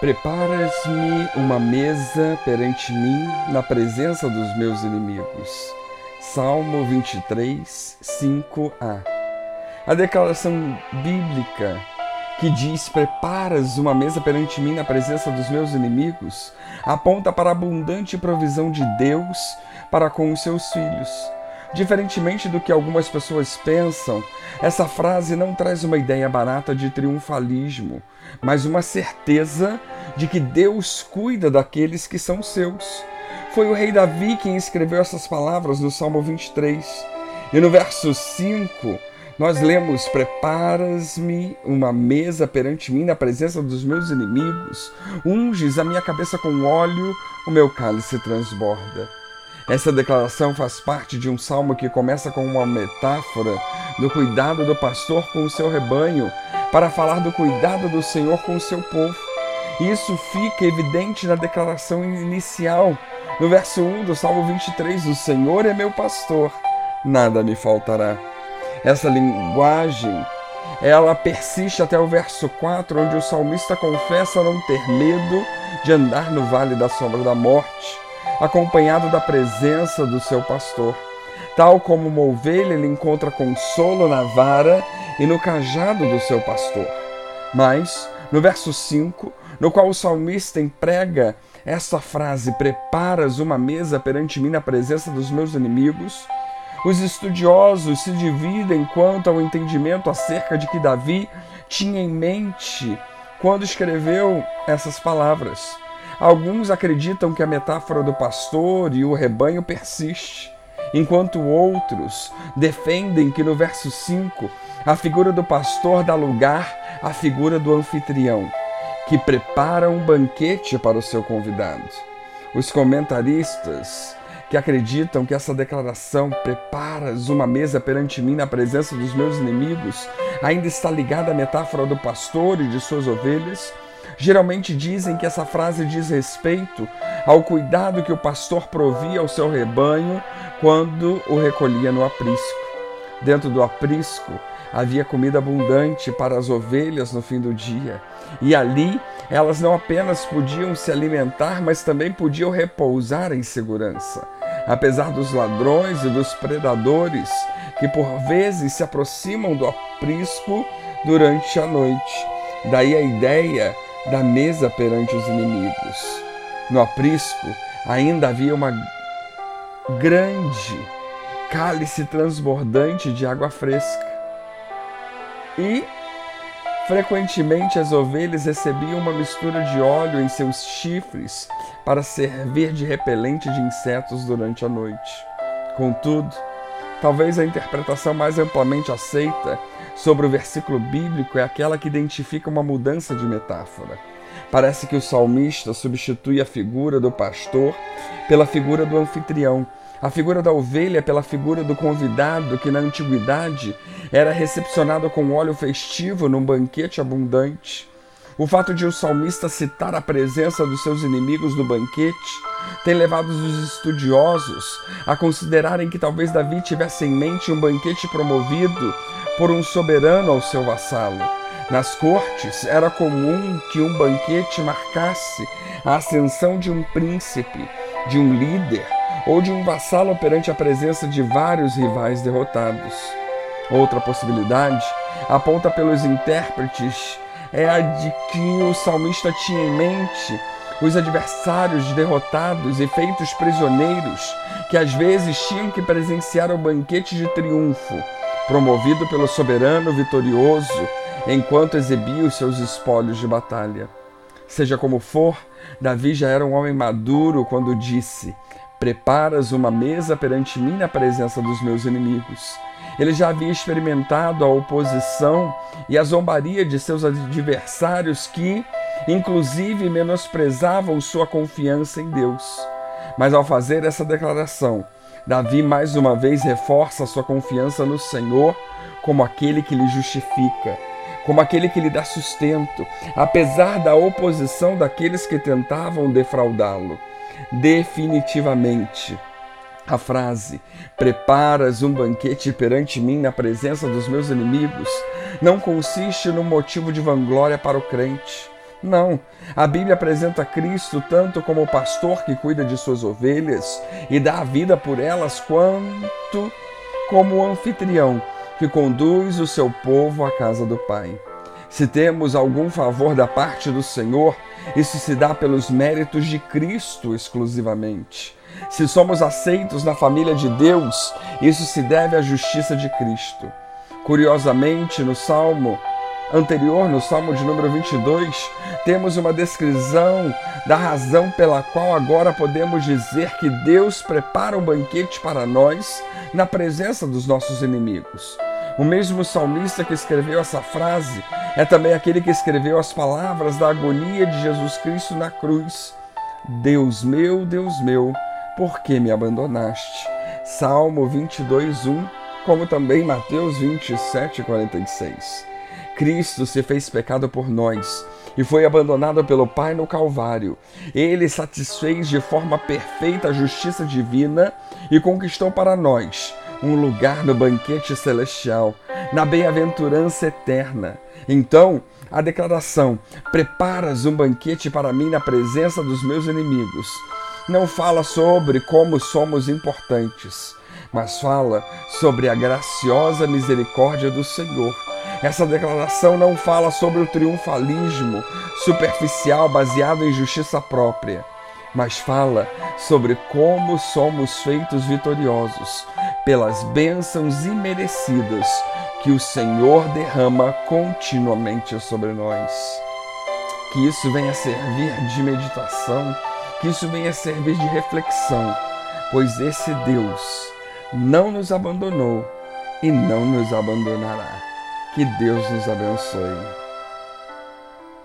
Preparas-me uma mesa perante mim na presença dos meus inimigos. Salmo 23, 5a. A declaração bíblica que diz: Preparas uma mesa perante mim na presença dos meus inimigos, aponta para a abundante provisão de Deus para com os seus filhos. Diferentemente do que algumas pessoas pensam, essa frase não traz uma ideia barata de triunfalismo, mas uma certeza de que Deus cuida daqueles que são seus. Foi o rei Davi quem escreveu essas palavras no Salmo 23. E no verso 5, nós lemos: Preparas-me uma mesa perante mim na presença dos meus inimigos, unges a minha cabeça com óleo, o meu cálice transborda. Essa declaração faz parte de um salmo que começa com uma metáfora do cuidado do pastor com o seu rebanho, para falar do cuidado do Senhor com o seu povo. Isso fica evidente na declaração inicial, no verso 1 do Salmo 23: O Senhor é meu pastor, nada me faltará. Essa linguagem ela persiste até o verso 4, onde o salmista confessa não ter medo de andar no vale da sombra da morte acompanhado da presença do seu pastor. Tal como uma ovelha, ele encontra consolo na vara e no cajado do seu pastor. Mas, no verso 5, no qual o salmista emprega essa frase: Preparas uma mesa perante mim na presença dos meus inimigos. Os estudiosos se dividem quanto ao entendimento acerca de que Davi tinha em mente quando escreveu essas palavras. Alguns acreditam que a metáfora do pastor e o rebanho persiste, enquanto outros defendem que no verso 5 a figura do pastor dá lugar à figura do anfitrião, que prepara um banquete para o seu convidado. Os comentaristas que acreditam que essa declaração preparas uma mesa perante mim na presença dos meus inimigos ainda está ligada à metáfora do pastor e de suas ovelhas Geralmente dizem que essa frase diz respeito ao cuidado que o pastor provia ao seu rebanho quando o recolhia no aprisco. Dentro do aprisco havia comida abundante para as ovelhas no fim do dia, e ali elas não apenas podiam se alimentar, mas também podiam repousar em segurança, apesar dos ladrões e dos predadores que por vezes se aproximam do aprisco durante a noite. Daí a ideia da mesa perante os inimigos. No aprisco ainda havia uma grande cálice transbordante de água fresca. E frequentemente as ovelhas recebiam uma mistura de óleo em seus chifres para servir de repelente de insetos durante a noite. Contudo, talvez a interpretação mais amplamente aceita sobre o versículo bíblico é aquela que identifica uma mudança de metáfora. Parece que o salmista substitui a figura do pastor pela figura do anfitrião, a figura da ovelha pela figura do convidado que na antiguidade era recepcionado com óleo festivo num banquete abundante. O fato de o salmista citar a presença dos seus inimigos no banquete tem levado os estudiosos a considerarem que talvez Davi tivesse em mente um banquete promovido por um soberano ao seu vassalo. Nas cortes era comum que um banquete marcasse a ascensão de um príncipe, de um líder ou de um vassalo perante a presença de vários rivais derrotados. Outra possibilidade, aponta pelos intérpretes, é a de que o salmista tinha em mente os adversários derrotados e feitos prisioneiros, que às vezes tinham que presenciar o banquete de triunfo promovido pelo soberano vitorioso, enquanto exibia os seus espólios de batalha. Seja como for, Davi já era um homem maduro quando disse: Preparas uma mesa perante mim na presença dos meus inimigos. Ele já havia experimentado a oposição e a zombaria de seus adversários que, inclusive, menosprezavam sua confiança em Deus. Mas ao fazer essa declaração, Davi mais uma vez reforça sua confiança no Senhor como aquele que lhe justifica, como aquele que lhe dá sustento, apesar da oposição daqueles que tentavam defraudá-lo. Definitivamente, a frase preparas um banquete perante mim na presença dos meus inimigos não consiste no motivo de vanglória para o crente. Não, a Bíblia apresenta Cristo tanto como o pastor que cuida de suas ovelhas e dá a vida por elas, quanto como o anfitrião que conduz o seu povo à casa do Pai. Se temos algum favor da parte do Senhor, isso se dá pelos méritos de Cristo exclusivamente. Se somos aceitos na família de Deus, isso se deve à justiça de Cristo. Curiosamente, no Salmo anterior, no Salmo de número 22, temos uma descrição da razão pela qual agora podemos dizer que Deus prepara um banquete para nós na presença dos nossos inimigos. O mesmo salmista que escreveu essa frase é também aquele que escreveu as palavras da agonia de Jesus Cristo na cruz. Deus meu, Deus meu, por que me abandonaste? Salmo 22, 1, como também Mateus 27, 46. Cristo se fez pecado por nós e foi abandonado pelo Pai no Calvário. Ele satisfez de forma perfeita a justiça divina e conquistou para nós um lugar no banquete celestial, na bem-aventurança eterna. Então, a declaração: Preparas um banquete para mim na presença dos meus inimigos, não fala sobre como somos importantes, mas fala sobre a graciosa misericórdia do Senhor. Essa declaração não fala sobre o triunfalismo superficial baseado em justiça própria, mas fala sobre como somos feitos vitoriosos pelas bênçãos imerecidas que o Senhor derrama continuamente sobre nós. Que isso venha servir de meditação, que isso venha servir de reflexão, pois esse Deus não nos abandonou e não nos abandonará. Que Deus nos abençoe.